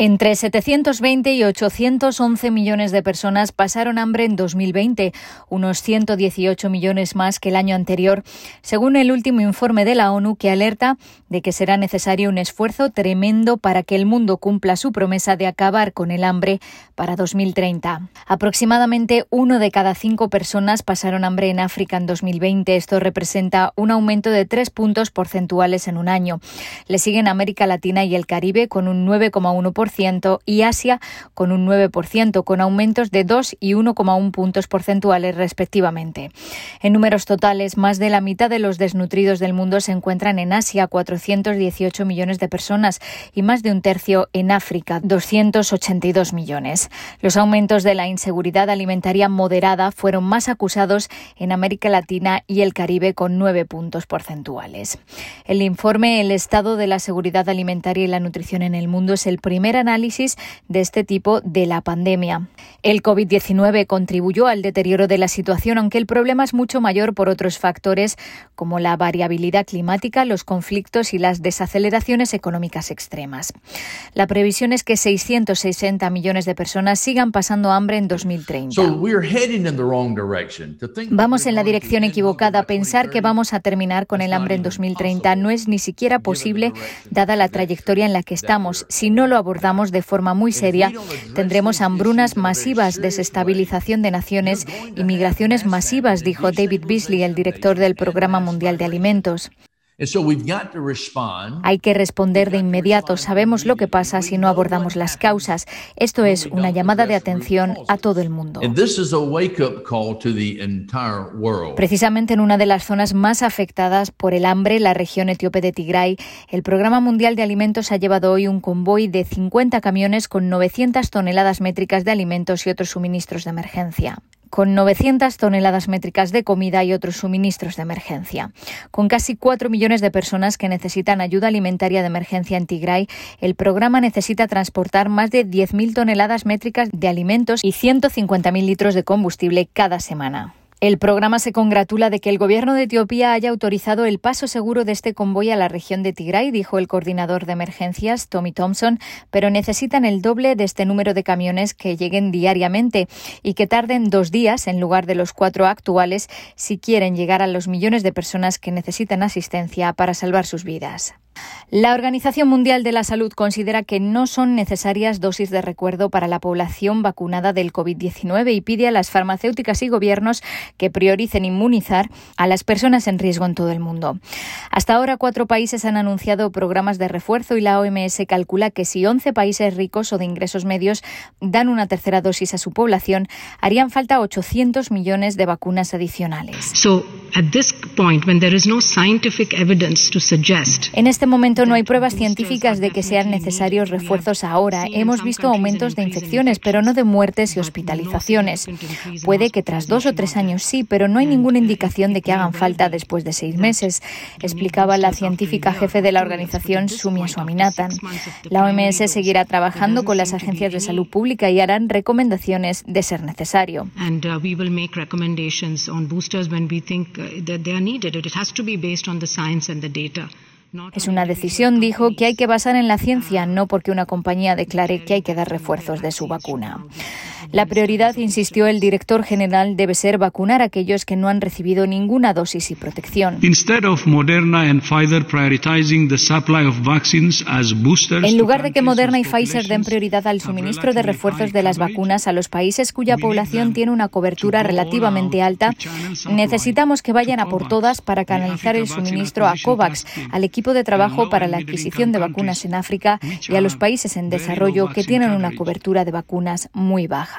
Entre 720 y 811 millones de personas pasaron hambre en 2020, unos 118 millones más que el año anterior, según el último informe de la ONU que alerta de que será necesario un esfuerzo tremendo para que el mundo cumpla su promesa de acabar con el hambre para 2030. Aproximadamente uno de cada cinco personas pasaron hambre en África en 2020. Esto representa un aumento de tres puntos porcentuales en un año. Le siguen América Latina y el Caribe con un 9,1% y Asia con un 9%, con aumentos de 2 y 1,1 puntos porcentuales respectivamente. En números totales, más de la mitad de los desnutridos del mundo se encuentran en Asia, 418 millones de personas, y más de un tercio en África, 282 millones. Los aumentos de la inseguridad alimentaria moderada fueron más acusados en América Latina y el Caribe con 9 puntos porcentuales. El informe El estado de la seguridad alimentaria y la nutrición en el mundo es el primer análisis de este tipo de la pandemia. El COVID-19 contribuyó al deterioro de la situación, aunque el problema es mucho mayor por otros factores como la variabilidad climática, los conflictos y las desaceleraciones económicas extremas. La previsión es que 660 millones de personas sigan pasando hambre en 2030. Vamos en la dirección equivocada. Pensar que vamos a terminar con el hambre en 2030 no es ni siquiera posible dada la trayectoria en la que estamos. Si no lo abordamos, de forma muy seria, tendremos hambrunas masivas, desestabilización de naciones y migraciones masivas, dijo David Beasley, el director del Programa Mundial de Alimentos. Hay que responder de inmediato. Sabemos lo que pasa si no abordamos las causas. Esto es una llamada de atención a todo el mundo. Precisamente en una de las zonas más afectadas por el hambre, la región etíope de Tigray, el Programa Mundial de Alimentos ha llevado hoy un convoy de 50 camiones con 900 toneladas métricas de alimentos y otros suministros de emergencia con 900 toneladas métricas de comida y otros suministros de emergencia. Con casi 4 millones de personas que necesitan ayuda alimentaria de emergencia en Tigray, el programa necesita transportar más de 10.000 toneladas métricas de alimentos y 150.000 litros de combustible cada semana. El programa se congratula de que el gobierno de Etiopía haya autorizado el paso seguro de este convoy a la región de Tigray, dijo el coordinador de emergencias, Tommy Thompson, pero necesitan el doble de este número de camiones que lleguen diariamente y que tarden dos días en lugar de los cuatro actuales si quieren llegar a los millones de personas que necesitan asistencia para salvar sus vidas. La Organización Mundial de la Salud considera que no son necesarias dosis de recuerdo para la población vacunada del COVID-19 y pide a las farmacéuticas y gobiernos que prioricen inmunizar a las personas en riesgo en todo el mundo. Hasta ahora, cuatro países han anunciado programas de refuerzo y la OMS calcula que si 11 países ricos o de ingresos medios dan una tercera dosis a su población, harían falta 800 millones de vacunas adicionales. En este momento no hay pruebas científicas de que sean necesarios refuerzos ahora. Hemos visto aumentos de infecciones, pero no de muertes y hospitalizaciones. Puede que tras dos o tres años sí, pero no hay ninguna indicación de que hagan falta después de seis meses, explicaba la científica jefe de la organización, Sumia Swaminathan. La OMS seguirá trabajando con las agencias de salud pública y harán recomendaciones de ser necesario. Es una decisión, dijo, que hay que basar en la ciencia, no porque una compañía declare que hay que dar refuerzos de su vacuna. La prioridad, insistió el director general, debe ser vacunar a aquellos que no han recibido ninguna dosis y protección. En lugar de que Moderna y Pfizer den prioridad al suministro de refuerzos de las vacunas a los países cuya población tiene una cobertura relativamente alta, necesitamos que vayan a por todas para canalizar el suministro a COVAX, al equipo de trabajo para la adquisición de vacunas en África y a los países en desarrollo que tienen una cobertura de vacunas muy baja.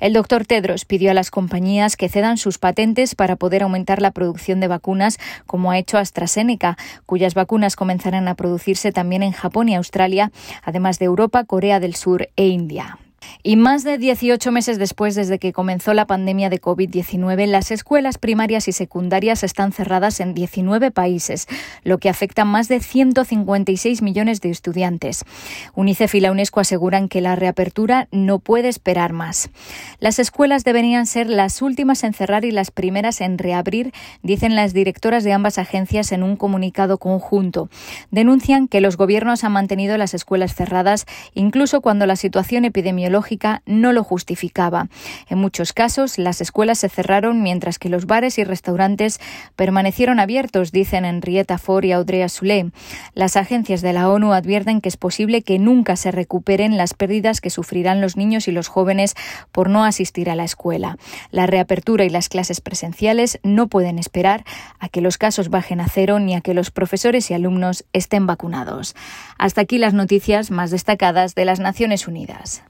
El doctor Tedros pidió a las compañías que cedan sus patentes para poder aumentar la producción de vacunas, como ha hecho AstraZeneca, cuyas vacunas comenzarán a producirse también en Japón y Australia, además de Europa, Corea del Sur e India. Y más de 18 meses después, desde que comenzó la pandemia de COVID-19, las escuelas primarias y secundarias están cerradas en 19 países, lo que afecta a más de 156 millones de estudiantes. UNICEF y la UNESCO aseguran que la reapertura no puede esperar más. Las escuelas deberían ser las últimas en cerrar y las primeras en reabrir, dicen las directoras de ambas agencias en un comunicado conjunto. Denuncian que los gobiernos han mantenido las escuelas cerradas incluso cuando la situación no lo justificaba. En muchos casos, las escuelas se cerraron mientras que los bares y restaurantes permanecieron abiertos, dicen Henrietta Ford y Audrey Azoulay. Las agencias de la ONU advierten que es posible que nunca se recuperen las pérdidas que sufrirán los niños y los jóvenes por no asistir a la escuela. La reapertura y las clases presenciales no pueden esperar a que los casos bajen a cero ni a que los profesores y alumnos estén vacunados. Hasta aquí las noticias más destacadas de las Naciones Unidas.